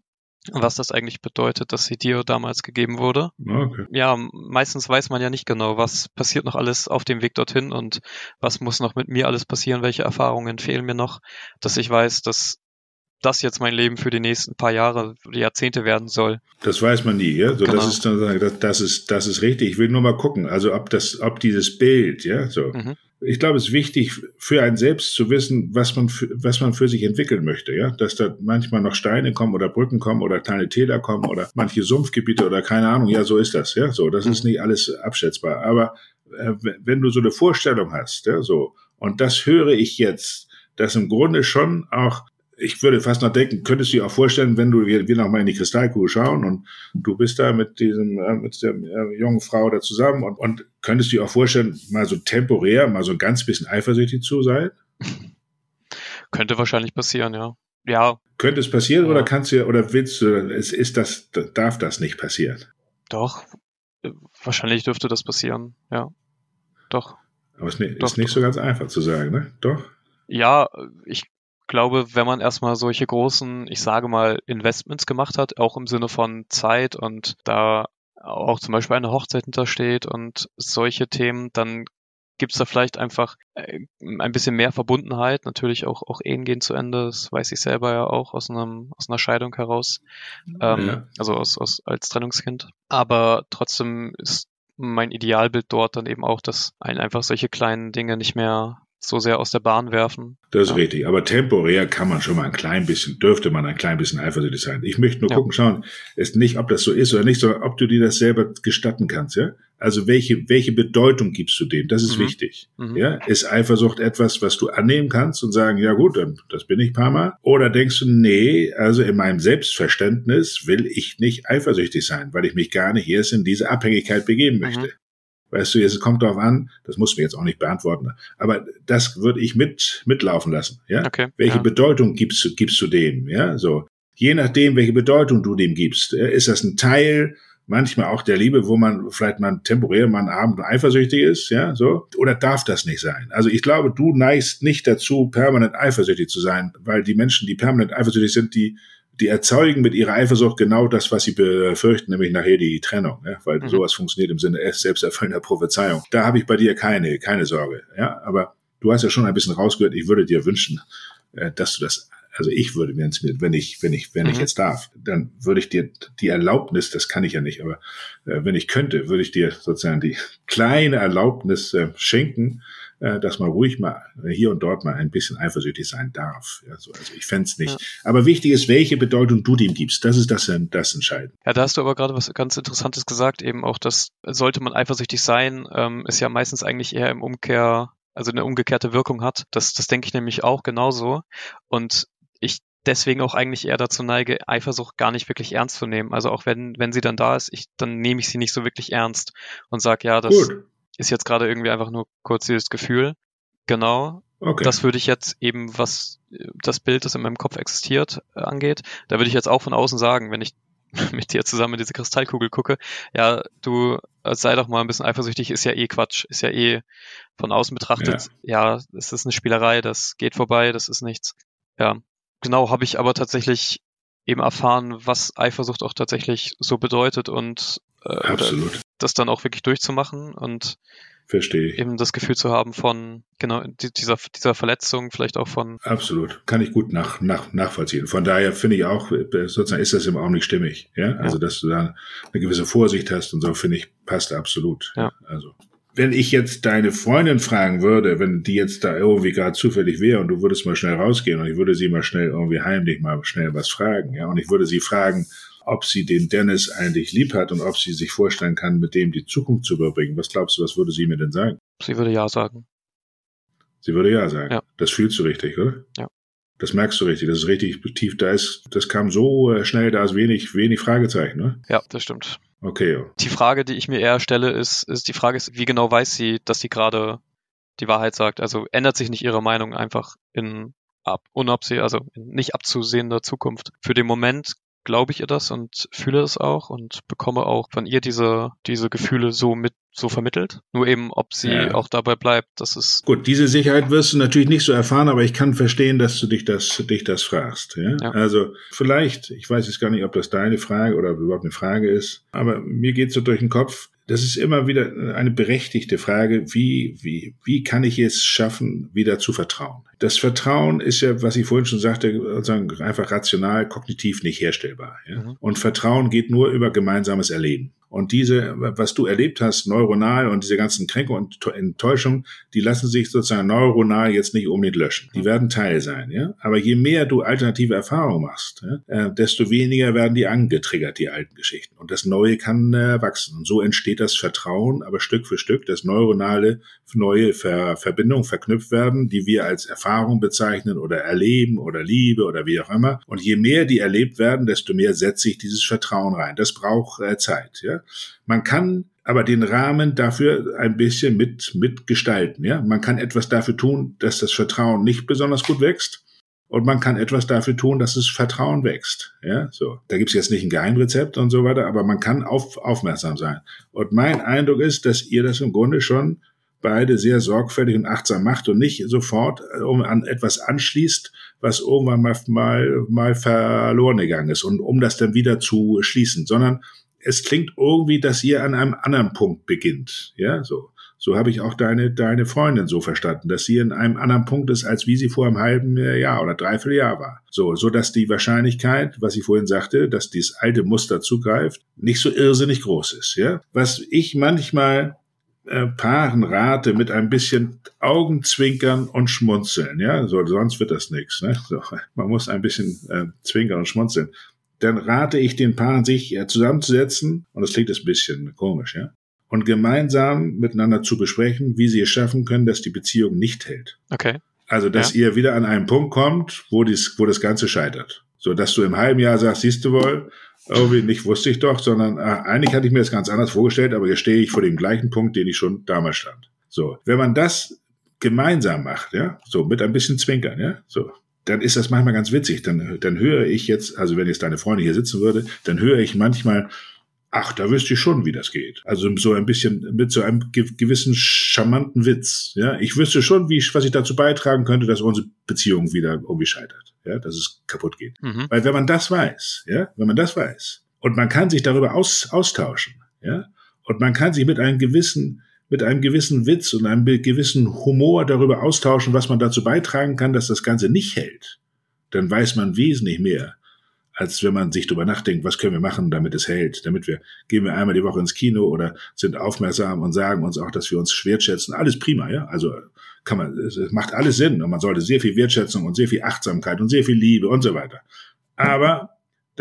was das eigentlich bedeutet, dass sie dir damals gegeben wurde. Okay. Ja, meistens weiß man ja nicht genau, was passiert noch alles auf dem Weg dorthin und was muss noch mit mir alles passieren, welche Erfahrungen fehlen mir noch, dass ich weiß, dass das jetzt mein Leben für die nächsten paar Jahre, Jahrzehnte werden soll. Das weiß man nie, ja. So, genau. das ist das, das ist, das ist richtig. Ich will nur mal gucken, also ob das, ob dieses Bild, ja, so. Mhm. Ich glaube, es ist wichtig für einen selbst zu wissen, was man, für, was man für sich entwickeln möchte, ja. Dass da manchmal noch Steine kommen oder Brücken kommen oder kleine Täler kommen oder manche Sumpfgebiete oder keine Ahnung. Ja, so ist das, ja. So, das mhm. ist nicht alles abschätzbar. Aber äh, wenn du so eine Vorstellung hast, ja, so, und das höre ich jetzt, dass im Grunde schon auch ich würde fast noch denken, könntest du dir auch vorstellen, wenn du, wir, wir noch mal in die Kristallkugel schauen und du bist da mit diesem, äh, mit der äh, jungen Frau da zusammen und, und könntest du dir auch vorstellen, mal so temporär, mal so ein ganz bisschen eifersüchtig zu sein? Könnte wahrscheinlich passieren, ja. Ja. Könnte es passieren ja. oder kannst du, oder willst du, ist, ist das, darf das nicht passieren? Doch. Wahrscheinlich dürfte das passieren, ja. Doch. Aber es ist, doch, ist nicht doch. so ganz einfach zu sagen, ne? Doch? Ja, ich glaube, wenn man erstmal solche großen, ich sage mal, Investments gemacht hat, auch im Sinne von Zeit und da auch zum Beispiel eine Hochzeit hintersteht und solche Themen, dann gibt es da vielleicht einfach äh, ein bisschen mehr Verbundenheit. Natürlich auch, auch Ehen gehen zu Ende, das weiß ich selber ja auch aus, einem, aus einer Scheidung heraus, ähm, ja. also aus, aus, als Trennungskind. Aber trotzdem ist mein Idealbild dort dann eben auch, dass einen einfach solche kleinen Dinge nicht mehr so sehr aus der Bahn werfen. Das ist ja. richtig. Aber temporär kann man schon mal ein klein bisschen, dürfte man ein klein bisschen eifersüchtig sein. Ich möchte nur ja. gucken, schauen, ist nicht, ob das so ist oder nicht, sondern ob du dir das selber gestatten kannst, ja? Also welche, welche Bedeutung gibst du dem? Das ist mhm. wichtig. Mhm. Ja? Ist Eifersucht etwas, was du annehmen kannst und sagen, ja gut, das bin ich paar Mal? Oder denkst du, nee, also in meinem Selbstverständnis will ich nicht eifersüchtig sein, weil ich mich gar nicht erst in diese Abhängigkeit begeben mhm. möchte. Mhm. Weißt du, es kommt darauf an, das muss mir jetzt auch nicht beantworten, aber das würde ich mit mitlaufen lassen. Ja, okay, welche ja. Bedeutung gibst du gibst du dem? Ja, so je nachdem, welche Bedeutung du dem gibst, ist das ein Teil manchmal auch der Liebe, wo man vielleicht mal temporär mal einen Abend eifersüchtig ist, ja, so, oder darf das nicht sein? Also ich glaube, du neigst nicht dazu, permanent eifersüchtig zu sein, weil die Menschen, die permanent eifersüchtig sind, die die erzeugen mit ihrer Eifersucht genau das, was sie befürchten, nämlich nachher die Trennung, ja? weil mhm. sowas funktioniert im Sinne selbsterfüllender Prophezeiung. Da habe ich bei dir keine, keine Sorge. Ja, aber du hast ja schon ein bisschen rausgehört, ich würde dir wünschen, äh, dass du das also ich würde, wenn es mir, wenn ich, wenn ich, wenn mhm. ich jetzt darf, dann würde ich dir die Erlaubnis, das kann ich ja nicht, aber äh, wenn ich könnte, würde ich dir sozusagen die kleine Erlaubnis äh, schenken, äh, dass man ruhig mal hier und dort mal ein bisschen eifersüchtig sein darf. Also, also ich fände nicht. Ja. Aber wichtig ist, welche Bedeutung du dem gibst. Das ist das, das Entscheidende. Ja, da hast du aber gerade was ganz Interessantes gesagt, eben auch, dass sollte man eifersüchtig sein, ähm, ist ja meistens eigentlich eher im Umkehr also eine umgekehrte Wirkung hat. Das, das denke ich nämlich auch genauso. Und ich deswegen auch eigentlich eher dazu neige, Eifersucht gar nicht wirklich ernst zu nehmen. Also auch wenn, wenn sie dann da ist, ich, dann nehme ich sie nicht so wirklich ernst und sage, ja, das, Gut ist jetzt gerade irgendwie einfach nur kurz dieses Gefühl. Genau. Okay. Das würde ich jetzt eben, was das Bild, das in meinem Kopf existiert, äh, angeht, da würde ich jetzt auch von außen sagen, wenn ich mit dir zusammen in diese Kristallkugel gucke, ja, du äh, sei doch mal ein bisschen eifersüchtig, ist ja eh Quatsch, ist ja eh von außen betrachtet, ja, ja es ist eine Spielerei, das geht vorbei, das ist nichts. Ja, genau, habe ich aber tatsächlich eben erfahren, was Eifersucht auch tatsächlich so bedeutet und äh, das dann auch wirklich durchzumachen und Verstehe eben das Gefühl zu haben von genau dieser, dieser Verletzung, vielleicht auch von. Absolut. Kann ich gut nach, nach, nachvollziehen. Von daher finde ich auch, sozusagen ist das im Augenblick stimmig. Ja? Also, ja. dass du da eine gewisse Vorsicht hast und so, finde ich, passt absolut. Ja. Also wenn ich jetzt deine Freundin fragen würde, wenn die jetzt da irgendwie gerade zufällig wäre und du würdest mal schnell rausgehen und ich würde sie mal schnell irgendwie heimlich mal schnell was fragen, ja, und ich würde sie fragen, ob sie den Dennis eigentlich lieb hat und ob sie sich vorstellen kann, mit dem die Zukunft zu überbringen. Was glaubst du, was würde sie mir denn sagen? Sie würde ja sagen. Sie würde ja sagen. Ja. Das fühlst du richtig, oder? Ja. Das merkst du richtig, das ist richtig tief, da ist, das kam so äh, schnell, da ist wenig, wenig Fragezeichen, ne? Ja, das stimmt. Okay. Die Frage, die ich mir eher stelle, ist, ist die Frage ist, wie genau weiß sie, dass sie gerade die Wahrheit sagt? Also ändert sich nicht ihre Meinung einfach in ab, unabseh, also in nicht abzusehender Zukunft. Für den Moment glaube ich ihr das und fühle es auch und bekomme auch von ihr diese, diese Gefühle so mit so vermittelt. Nur eben, ob sie ja. auch dabei bleibt, das ist. Gut, diese Sicherheit wirst du natürlich nicht so erfahren, aber ich kann verstehen, dass du dich das, dich das fragst. Ja? ja. Also vielleicht, ich weiß jetzt gar nicht, ob das deine Frage oder überhaupt eine Frage ist, aber mir geht so durch den Kopf, das ist immer wieder eine berechtigte Frage, wie, wie, wie kann ich es schaffen, wieder zu vertrauen? Das Vertrauen ist ja, was ich vorhin schon sagte, einfach rational, kognitiv nicht herstellbar. Ja? Mhm. Und Vertrauen geht nur über gemeinsames Erleben. Und diese, was du erlebt hast, neuronal und diese ganzen Kränkungen und Enttäuschungen, die lassen sich sozusagen neuronal jetzt nicht unbedingt löschen. Die werden Teil sein, ja. Aber je mehr du alternative Erfahrungen machst, ja, äh, desto weniger werden die angetriggert, die alten Geschichten. Und das Neue kann äh, wachsen. Und so entsteht das Vertrauen, aber Stück für Stück, dass neuronale neue Ver Verbindungen verknüpft werden, die wir als Erfahrung bezeichnen oder erleben oder Liebe oder wie auch immer. Und je mehr die erlebt werden, desto mehr setzt sich dieses Vertrauen rein. Das braucht äh, Zeit, ja. Man kann aber den Rahmen dafür ein bisschen mit, mitgestalten. Ja? Man kann etwas dafür tun, dass das Vertrauen nicht besonders gut wächst. Und man kann etwas dafür tun, dass das Vertrauen wächst. Ja, so. Da gibt's jetzt nicht ein Geheimrezept und so weiter, aber man kann auf, aufmerksam sein. Und mein Eindruck ist, dass ihr das im Grunde schon beide sehr sorgfältig und achtsam macht und nicht sofort äh, an etwas anschließt, was irgendwann mal, mal, mal verloren gegangen ist und um das dann wieder zu schließen, sondern es klingt irgendwie, dass ihr an einem anderen Punkt beginnt. Ja, so. So habe ich auch deine, deine Freundin so verstanden, dass sie in einem anderen Punkt ist, als wie sie vor einem halben Jahr oder dreiviertel Jahr war. So, so dass die Wahrscheinlichkeit, was ich vorhin sagte, dass dieses alte Muster zugreift, nicht so irrsinnig groß ist. Ja, was ich manchmal äh, Paaren rate mit ein bisschen Augenzwinkern und Schmunzeln. Ja, so sonst wird das nichts. Ne? So, man muss ein bisschen äh, zwinkern und schmunzeln dann rate ich den Paaren, sich zusammenzusetzen, und das klingt jetzt ein bisschen komisch, ja, und gemeinsam miteinander zu besprechen, wie sie es schaffen können, dass die Beziehung nicht hält. Okay. Also, dass ja. ihr wieder an einen Punkt kommt, wo, dies, wo das Ganze scheitert. So, dass du im halben Jahr sagst, siehst du wohl, irgendwie nicht wusste ich doch, sondern äh, eigentlich hatte ich mir das ganz anders vorgestellt, aber jetzt stehe ich vor dem gleichen Punkt, den ich schon damals stand. So, wenn man das gemeinsam macht, ja, so mit ein bisschen Zwinkern, ja, so, dann ist das manchmal ganz witzig. Dann, dann höre ich jetzt, also wenn jetzt deine Freundin hier sitzen würde, dann höre ich manchmal, ach, da wüsste ich schon, wie das geht. Also so ein bisschen mit so einem gewissen charmanten Witz. Ja, ich wüsste schon, wie ich, was ich dazu beitragen könnte, dass unsere Beziehung wieder irgendwie scheitert. Ja, dass es kaputt geht. Mhm. Weil wenn man das weiß, ja, wenn man das weiß und man kann sich darüber aus, austauschen, ja, und man kann sich mit einem gewissen mit einem gewissen Witz und einem gewissen Humor darüber austauschen, was man dazu beitragen kann, dass das Ganze nicht hält, dann weiß man wesentlich mehr, als wenn man sich darüber nachdenkt, was können wir machen, damit es hält, damit wir, gehen wir einmal die Woche ins Kino oder sind aufmerksam und sagen uns auch, dass wir uns wertschätzen. Alles prima, ja. Also kann man, es macht alles Sinn und man sollte sehr viel Wertschätzung und sehr viel Achtsamkeit und sehr viel Liebe und so weiter. Aber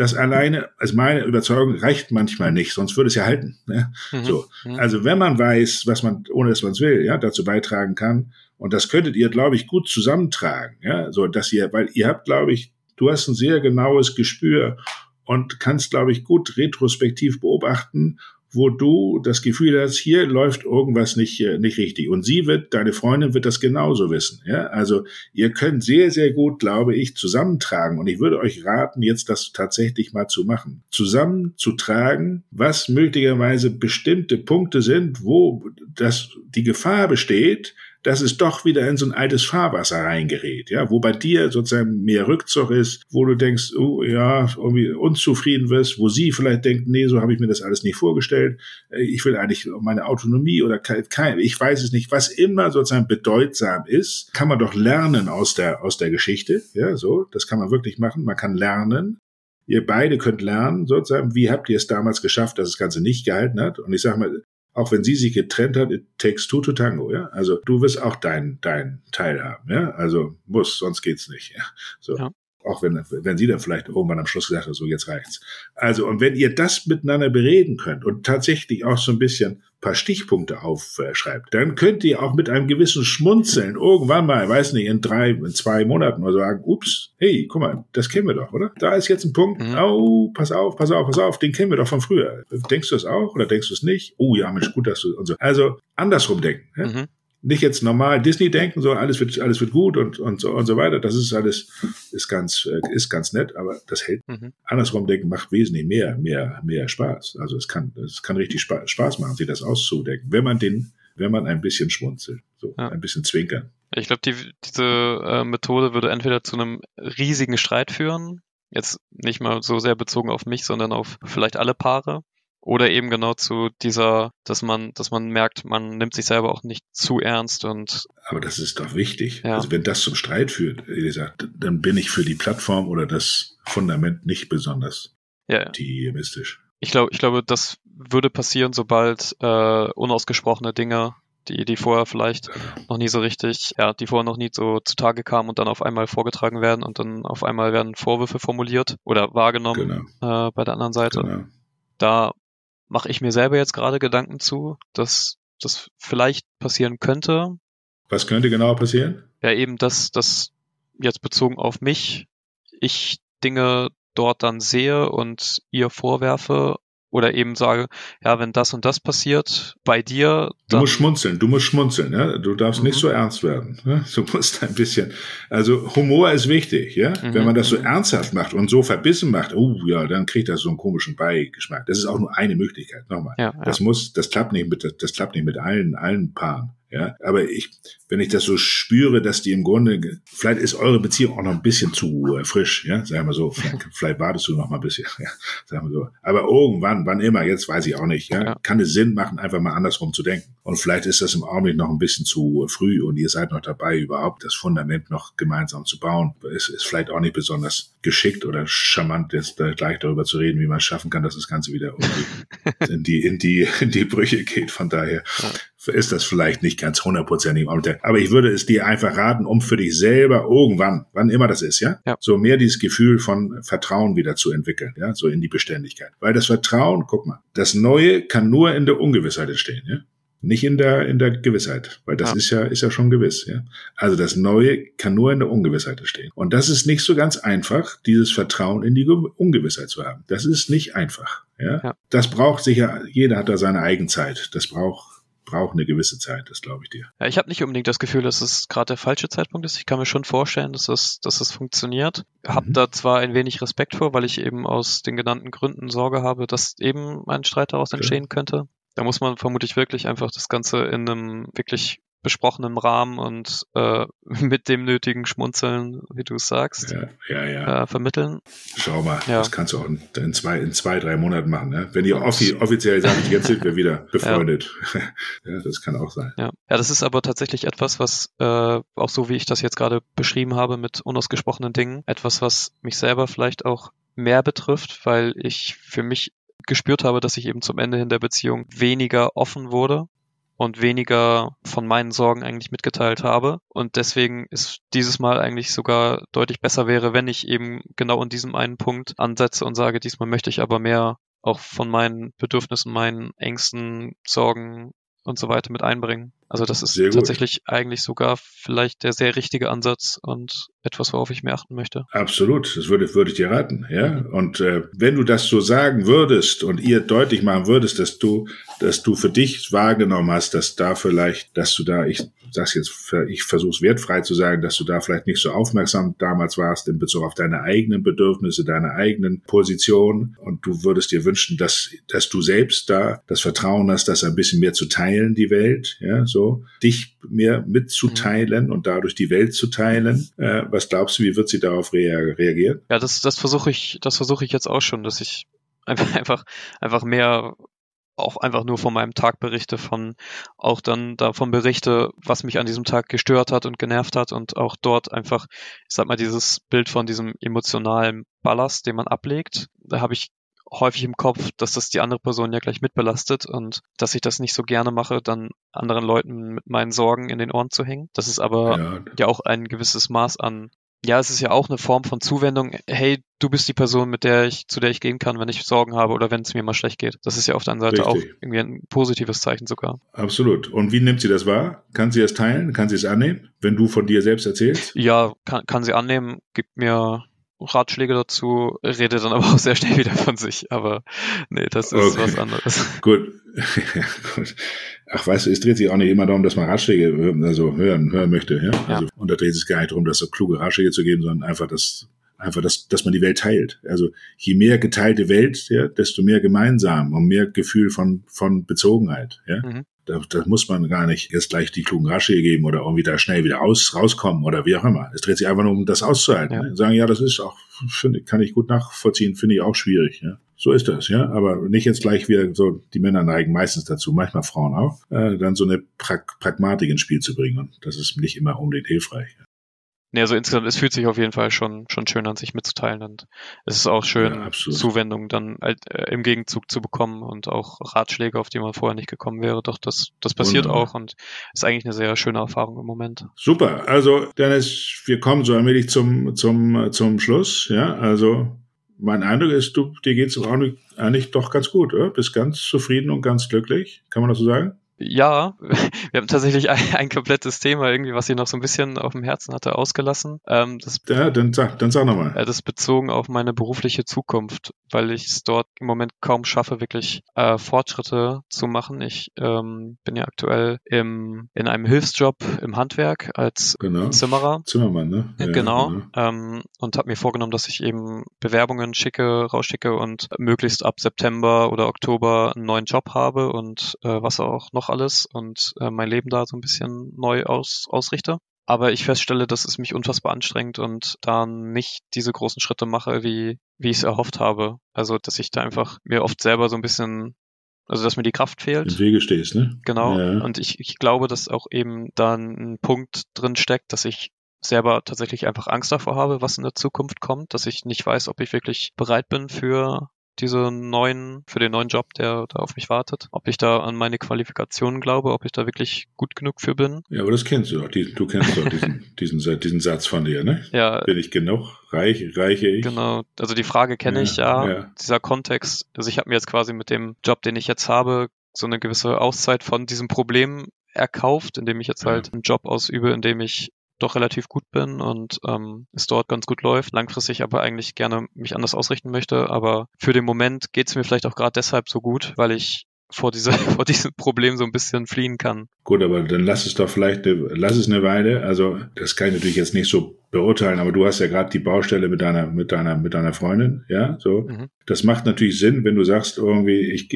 das alleine, als meine Überzeugung, reicht manchmal nicht, sonst würde es ja halten. Ne? Mhm. So. Mhm. Also wenn man weiß, was man, ohne dass man es will, ja, dazu beitragen kann, und das könntet ihr, glaube ich, gut zusammentragen, ja, so dass ihr, weil ihr habt, glaube ich, du hast ein sehr genaues Gespür und kannst, glaube ich, gut retrospektiv beobachten, wo du das Gefühl hast, hier läuft irgendwas nicht, äh, nicht richtig. Und sie wird, deine Freundin wird das genauso wissen. Ja, also ihr könnt sehr, sehr gut, glaube ich, zusammentragen. Und ich würde euch raten, jetzt das tatsächlich mal zu machen. Zusammenzutragen, was möglicherweise bestimmte Punkte sind, wo das, die Gefahr besteht, dass es doch wieder in so ein altes Fahrwasser reingerät, ja, wo bei dir sozusagen mehr Rückzug ist, wo du denkst, oh ja, irgendwie unzufrieden wirst, wo sie vielleicht denkt, nee, so habe ich mir das alles nicht vorgestellt, äh, ich will eigentlich meine Autonomie oder kein, ich weiß es nicht, was immer sozusagen bedeutsam ist, kann man doch lernen aus der, aus der Geschichte, ja, so, das kann man wirklich machen, man kann lernen, Ihr beide könnt lernen, sozusagen, wie habt ihr es damals geschafft, dass das Ganze nicht gehalten hat? Und ich sage mal, auch wenn sie sich getrennt hat, it takes two to tango, ja. Also du wirst auch deinen dein Teil haben, ja. Also muss, sonst geht's nicht, ja. So. Ja. Auch wenn, wenn sie dann vielleicht irgendwann am Schluss gesagt hat, so jetzt reicht's. Also, und wenn ihr das miteinander bereden könnt und tatsächlich auch so ein bisschen paar Stichpunkte aufschreibt, dann könnt ihr auch mit einem gewissen Schmunzeln irgendwann mal, weiß nicht, in drei, in zwei Monaten oder sagen, ups, hey, guck mal, das kennen wir doch, oder? Da ist jetzt ein Punkt, mhm. oh, pass auf, pass auf, pass auf, den kennen wir doch von früher. Denkst du das auch oder denkst du es nicht? Oh ja, Mensch, gut, dass du und so. Also andersrum denken. Ja? Mhm. Nicht jetzt normal Disney denken, so alles wird, alles wird gut und, und so und so weiter. Das ist alles, ist ganz, äh, ist ganz nett, aber das hält. Mhm. Andersrum denken macht wesentlich mehr, mehr, mehr Spaß. Also es kann, es kann richtig Spaß machen, sich das auszudenken, wenn man den, wenn man ein bisschen schmunzelt, so ja. ein bisschen zwinkern. Ich glaube, die, diese äh, Methode würde entweder zu einem riesigen Streit führen, jetzt nicht mal so sehr bezogen auf mich, sondern auf vielleicht alle Paare. Oder eben genau zu dieser, dass man, dass man merkt, man nimmt sich selber auch nicht zu ernst und. Aber das ist doch wichtig. Ja. Also wenn das zum Streit führt, wie gesagt, dann bin ich für die Plattform oder das Fundament nicht besonders ja. optimistisch. Ich glaube, ich glaube, das würde passieren, sobald äh, unausgesprochene Dinge, die, die vorher vielleicht noch nie so richtig, ja, die vorher noch nie so zutage kamen und dann auf einmal vorgetragen werden und dann auf einmal werden Vorwürfe formuliert oder wahrgenommen genau. äh, bei der anderen Seite. Genau. Da mache ich mir selber jetzt gerade Gedanken zu, dass das vielleicht passieren könnte. Was könnte genau passieren? Ja, eben, dass das jetzt bezogen auf mich, ich Dinge dort dann sehe und ihr vorwerfe oder eben sage, ja, wenn das und das passiert bei dir. Du musst schmunzeln, du musst schmunzeln, ja. Du darfst mhm. nicht so ernst werden. Ne? Du musst ein bisschen. Also Humor ist wichtig, ja. Mhm. Wenn man das so mhm. ernsthaft macht und so verbissen macht, oh ja, dann kriegt das so einen komischen Beigeschmack. Das ist auch nur eine Möglichkeit. Nochmal. Ja, ja. Das muss, das klappt nicht mit, das klappt nicht mit allen, allen Paaren. Ja, aber ich, wenn ich das so spüre, dass die im Grunde, vielleicht ist eure Beziehung auch noch ein bisschen zu äh, frisch, ja, sagen wir so, vielleicht, vielleicht wartest du noch mal ein bisschen, ja, sagen wir so. Aber irgendwann, wann immer, jetzt weiß ich auch nicht, ja, ja, kann es Sinn machen, einfach mal andersrum zu denken. Und vielleicht ist das im Augenblick noch ein bisschen zu früh und ihr seid noch dabei, überhaupt das Fundament noch gemeinsam zu bauen. Es ist vielleicht auch nicht besonders geschickt oder charmant, jetzt gleich darüber zu reden, wie man es schaffen kann, dass das Ganze wieder in die, in die, in die Brüche geht. Von daher ist das vielleicht nicht ganz hundertprozentig. Aber ich würde es dir einfach raten, um für dich selber irgendwann, wann immer das ist, ja, ja, so mehr dieses Gefühl von Vertrauen wieder zu entwickeln, ja, so in die Beständigkeit. Weil das Vertrauen, guck mal, das Neue kann nur in der Ungewissheit entstehen, ja. Nicht in der, in der Gewissheit, weil das ja. ist ja, ist ja schon gewiss, ja. Also das Neue kann nur in der Ungewissheit entstehen. Und das ist nicht so ganz einfach, dieses Vertrauen in die Ungewissheit zu haben. Das ist nicht einfach, ja. ja. Das braucht sicher, jeder hat da seine Eigenzeit. Das braucht braucht eine gewisse Zeit, das glaube ich dir. Ja, ich habe nicht unbedingt das Gefühl, dass es gerade der falsche Zeitpunkt ist. Ich kann mir schon vorstellen, dass es, dass es funktioniert. Mhm. Hab da zwar ein wenig Respekt vor, weil ich eben aus den genannten Gründen Sorge habe, dass eben ein Streit daraus entstehen okay. könnte. Da muss man vermutlich wirklich einfach das Ganze in einem wirklich besprochenem Rahmen und äh, mit dem nötigen Schmunzeln, wie du es sagst, ja, ja, ja. Äh, vermitteln. Schau mal, ja. das kannst du auch in zwei, in zwei, drei Monaten machen. Ne? Wenn ihr offi offiziell sagt, jetzt sind wir wieder befreundet. Ja. das kann auch sein. Ja. ja, das ist aber tatsächlich etwas, was äh, auch so wie ich das jetzt gerade beschrieben habe mit unausgesprochenen Dingen, etwas, was mich selber vielleicht auch mehr betrifft, weil ich für mich gespürt habe, dass ich eben zum Ende hin der Beziehung weniger offen wurde und weniger von meinen Sorgen eigentlich mitgeteilt habe. Und deswegen ist dieses Mal eigentlich sogar deutlich besser wäre, wenn ich eben genau in diesem einen Punkt ansetze und sage, diesmal möchte ich aber mehr auch von meinen Bedürfnissen, meinen Ängsten, Sorgen und so weiter mit einbringen. Also das ist tatsächlich eigentlich sogar vielleicht der sehr richtige Ansatz und etwas, worauf ich mehr achten möchte. Absolut, das würde, würde ich dir raten, ja. Und äh, wenn du das so sagen würdest und ihr deutlich machen würdest, dass du, dass du für dich wahrgenommen hast, dass da vielleicht, dass du da, ich sag's jetzt, ich versuche es wertfrei zu sagen, dass du da vielleicht nicht so aufmerksam damals warst in Bezug auf deine eigenen Bedürfnisse, deine eigenen Position und du würdest dir wünschen, dass, dass du selbst da das Vertrauen hast, das ein bisschen mehr zu teilen, die Welt, ja, so dich mehr mitzuteilen mhm. und dadurch die Welt zu teilen. Äh, was glaubst du, wie wird sie darauf rea reagieren? Ja, das, das versuche ich, das versuche ich jetzt auch schon, dass ich einfach, einfach, einfach mehr auch einfach nur von meinem Tag berichte, von auch dann davon berichte, was mich an diesem Tag gestört hat und genervt hat und auch dort einfach, ich sag mal, dieses Bild von diesem emotionalen Ballast, den man ablegt, da habe ich häufig im Kopf, dass das die andere Person ja gleich mitbelastet und dass ich das nicht so gerne mache, dann anderen Leuten mit meinen Sorgen in den Ohren zu hängen. Das ist aber ja, ja auch ein gewisses Maß an ja, es ist ja auch eine Form von Zuwendung. Hey, du bist die Person, mit der ich, zu der ich gehen kann, wenn ich Sorgen habe oder wenn es mir mal schlecht geht. Das ist ja auf der anderen Seite Richtig. auch irgendwie ein positives Zeichen sogar. Absolut. Und wie nimmt sie das wahr? Kann sie es teilen? Kann sie es annehmen, wenn du von dir selbst erzählst? Ja, kann, kann sie annehmen, gibt mir Ratschläge dazu, redet dann aber auch sehr schnell wieder von sich. Aber nee, das ist okay. was anderes. Gut. gut. Ach, weißt du, es dreht sich auch nicht immer darum, dass man Ratschläge also hören, hören möchte. Ja? ja. Also, und da dreht sich gar nicht darum, dass so kluge Ratschläge zu geben, sondern einfach das einfach, dass, dass man die Welt teilt. Also je mehr geteilte Welt, ja, desto mehr gemeinsam und mehr Gefühl von, von Bezogenheit. Ja? Mhm. Da, da muss man gar nicht jetzt gleich die klugen Rasche geben oder irgendwie da schnell wieder aus, rauskommen oder wie auch immer. Es dreht sich einfach nur um das auszuhalten. Ja. Ne? Sagen, ja, das ist auch, finde, kann ich gut nachvollziehen, finde ich auch schwierig. Ja? So ist das, ja. Aber nicht jetzt gleich wieder so, die Männer neigen meistens dazu, manchmal Frauen auch, äh, dann so eine Prag Pragmatik ins Spiel zu bringen. Und das ist nicht immer unbedingt hilfreich. Ja. Nee, also insgesamt, es fühlt sich auf jeden Fall schon, schon schön an, sich mitzuteilen und es ist auch schön, ja, Zuwendung dann halt, äh, im Gegenzug zu bekommen und auch Ratschläge, auf die man vorher nicht gekommen wäre. Doch das, das passiert Wunderbar. auch und ist eigentlich eine sehr schöne Erfahrung im Moment. Super. Also, Dennis, wir kommen so allmählich zum, zum, zum Schluss. Ja, also, mein Eindruck ist, du, dir geht's auch nicht, eigentlich doch ganz gut, oder? Bist ganz zufrieden und ganz glücklich. Kann man das so sagen? Ja, wir haben tatsächlich ein, ein, komplettes Thema irgendwie, was ich noch so ein bisschen auf dem Herzen hatte, ausgelassen. Ähm, das, ja, dann sag, dann sag nochmal. Äh, das bezogen auf meine berufliche Zukunft, weil ich es dort im Moment kaum schaffe, wirklich äh, Fortschritte zu machen. Ich ähm, bin ja aktuell im, in einem Hilfsjob im Handwerk als genau. Zimmerer. Zimmermann, ne? Ja, genau. genau. Ähm, und habe mir vorgenommen, dass ich eben Bewerbungen schicke, rausschicke und möglichst ab September oder Oktober einen neuen Job habe und äh, was auch noch alles und äh, mein Leben da so ein bisschen neu aus, ausrichte. Aber ich feststelle, dass es mich unfassbar anstrengt und da nicht diese großen Schritte mache, wie, wie ich es erhofft habe. Also, dass ich da einfach mir oft selber so ein bisschen, also, dass mir die Kraft fehlt. Im Wege stehst, ne? Genau. Ja. Und ich, ich glaube, dass auch eben da ein Punkt drin steckt, dass ich selber tatsächlich einfach Angst davor habe, was in der Zukunft kommt, dass ich nicht weiß, ob ich wirklich bereit bin für diese neuen, für den neuen Job, der da auf mich wartet. Ob ich da an meine Qualifikationen glaube, ob ich da wirklich gut genug für bin. Ja, aber das kennst du doch. Du kennst doch diesen, diesen, diesen Satz von dir, ne? Ja. Bin ich genug? Reich, reiche ich? Genau. Also die Frage kenne ja, ich ja. ja. Dieser Kontext. Also ich habe mir jetzt quasi mit dem Job, den ich jetzt habe, so eine gewisse Auszeit von diesem Problem erkauft, indem ich jetzt halt einen Job ausübe, in dem ich doch relativ gut bin und ähm, es dort ganz gut läuft, langfristig aber eigentlich gerne mich anders ausrichten möchte. Aber für den Moment geht es mir vielleicht auch gerade deshalb so gut, weil ich vor, dieser, vor diesem Problem so ein bisschen fliehen kann. Gut, aber dann lass es doch vielleicht, lass es eine Weile. Also das kann ich natürlich jetzt nicht so beurteilen, aber du hast ja gerade die Baustelle mit deiner, mit deiner, mit deiner Freundin, ja, so. Mhm. Das macht natürlich Sinn, wenn du sagst, irgendwie, ich,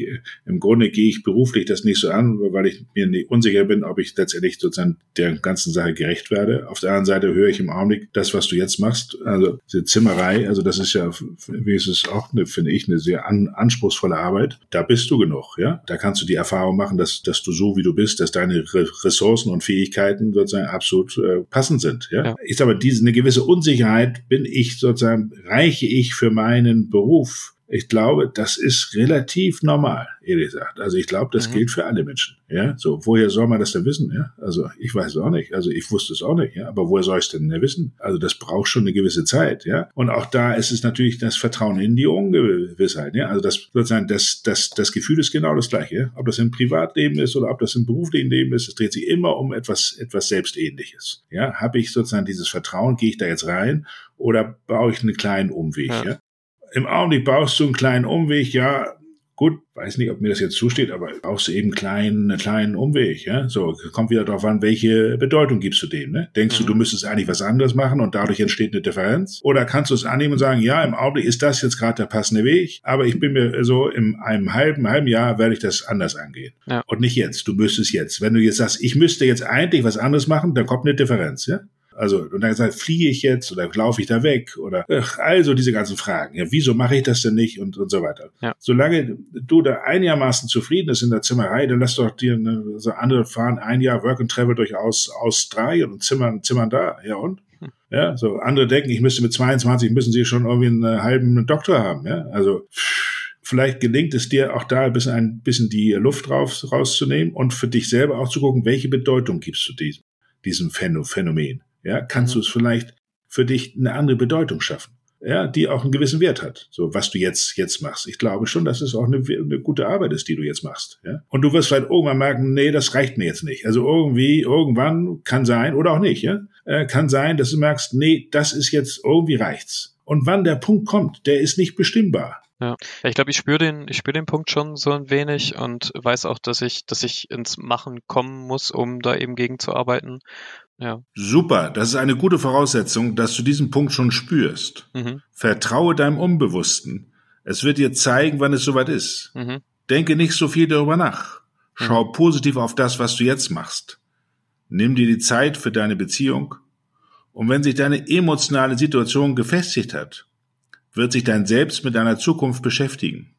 im Grunde gehe ich beruflich das nicht so an, weil ich mir nicht unsicher bin, ob ich letztendlich sozusagen der ganzen Sache gerecht werde. Auf der anderen Seite höre ich im Augenblick das, was du jetzt machst, also diese Zimmerei, also das ist ja, wie ist es auch, eine, finde ich, eine sehr an, anspruchsvolle Arbeit. Da bist du genug, ja. Da kannst du die Erfahrung machen, dass, dass du so, wie du bist, dass deine Ressourcen und Fähigkeiten sozusagen absolut äh, passend sind, ja. ja. Ich sage, diesen eine gewisse Unsicherheit bin ich sozusagen, reiche ich für meinen Beruf ich glaube, das ist relativ normal, ehrlich gesagt. Also ich glaube, das mhm. gilt für alle Menschen. Ja, so woher soll man das denn wissen? Ja, also ich weiß es auch nicht. Also ich wusste es auch nicht. Ja, aber woher soll ich es denn wissen? Also das braucht schon eine gewisse Zeit. Ja, und auch da ist es natürlich das Vertrauen in die Ungewissheit. Ja, also das sozusagen das das das Gefühl ist genau das gleiche. Ja? Ob das im Privatleben ist oder ob das im beruflichen Leben ist, es dreht sich immer um etwas etwas selbstähnliches. Ja, habe ich sozusagen dieses Vertrauen? Gehe ich da jetzt rein? Oder baue ich einen kleinen Umweg? Ja. ja? Im Augenblick baust du einen kleinen Umweg, ja, gut, weiß nicht, ob mir das jetzt zusteht, aber brauchst du eben einen kleinen, einen kleinen Umweg, ja. So, kommt wieder darauf an, welche Bedeutung gibst du dem, ne? Denkst mhm. du, du müsstest eigentlich was anderes machen und dadurch entsteht eine Differenz? Oder kannst du es annehmen und sagen, ja, im Augenblick ist das jetzt gerade der passende Weg, aber ich bin mir so, in einem halben, halben Jahr werde ich das anders angehen. Ja. Und nicht jetzt, du müsstest jetzt. Wenn du jetzt sagst, ich müsste jetzt eigentlich was anderes machen, dann kommt eine Differenz, ja. Also, und dann gesagt, fliehe ich jetzt oder laufe ich da weg oder ach, also diese ganzen Fragen. Ja, wieso mache ich das denn nicht und, und so weiter. Ja. Solange du da einigermaßen zufrieden bist in der Zimmerei, dann lass doch dir eine, so andere fahren ein Jahr Work and Travel durchaus Australien und zimmern, zimmern da. Ja, und? Hm. Ja, so andere denken, ich müsste mit 22 müssen sie schon irgendwie einen halben Doktor haben. Ja, also vielleicht gelingt es dir auch da ein bisschen, ein bisschen die Luft raus, rauszunehmen und für dich selber auch zu gucken, welche Bedeutung gibst du diesem, diesem Phänomen ja, kannst mhm. du es vielleicht für dich eine andere Bedeutung schaffen, ja, die auch einen gewissen Wert hat, so was du jetzt jetzt machst. Ich glaube schon, dass es auch eine, eine gute Arbeit ist, die du jetzt machst, ja. Und du wirst vielleicht irgendwann merken, nee, das reicht mir jetzt nicht. Also irgendwie, irgendwann kann sein oder auch nicht, ja, äh, kann sein, dass du merkst, nee, das ist jetzt irgendwie reicht's. Und wann der Punkt kommt, der ist nicht bestimmbar. Ja, ich glaube, ich spüre den, ich spüre den Punkt schon so ein wenig und weiß auch, dass ich, dass ich ins Machen kommen muss, um da eben gegenzuarbeiten. Ja. Super, das ist eine gute Voraussetzung, dass du diesen Punkt schon spürst. Mhm. Vertraue deinem Unbewussten. Es wird dir zeigen, wann es soweit ist. Mhm. Denke nicht so viel darüber nach. Schau mhm. positiv auf das, was du jetzt machst. Nimm dir die Zeit für deine Beziehung. Und wenn sich deine emotionale Situation gefestigt hat, wird sich dein Selbst mit deiner Zukunft beschäftigen.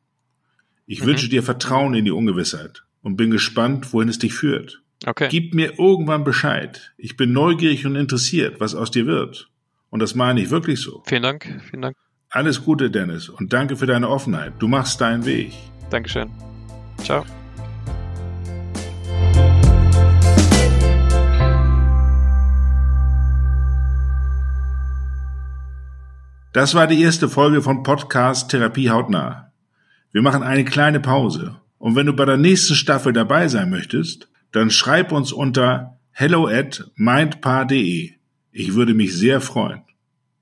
Ich mhm. wünsche dir Vertrauen in die Ungewissheit und bin gespannt, wohin es dich führt. Okay. Gib mir irgendwann Bescheid. Ich bin neugierig und interessiert, was aus dir wird. Und das meine ich wirklich so. Vielen Dank, vielen Dank. Alles Gute, Dennis, und danke für deine Offenheit. Du machst deinen Weg. Dankeschön. Ciao. Das war die erste Folge von Podcast Therapie hautnah. Wir machen eine kleine Pause. Und wenn du bei der nächsten Staffel dabei sein möchtest, dann schreib uns unter hello at mindpa.de. Ich würde mich sehr freuen.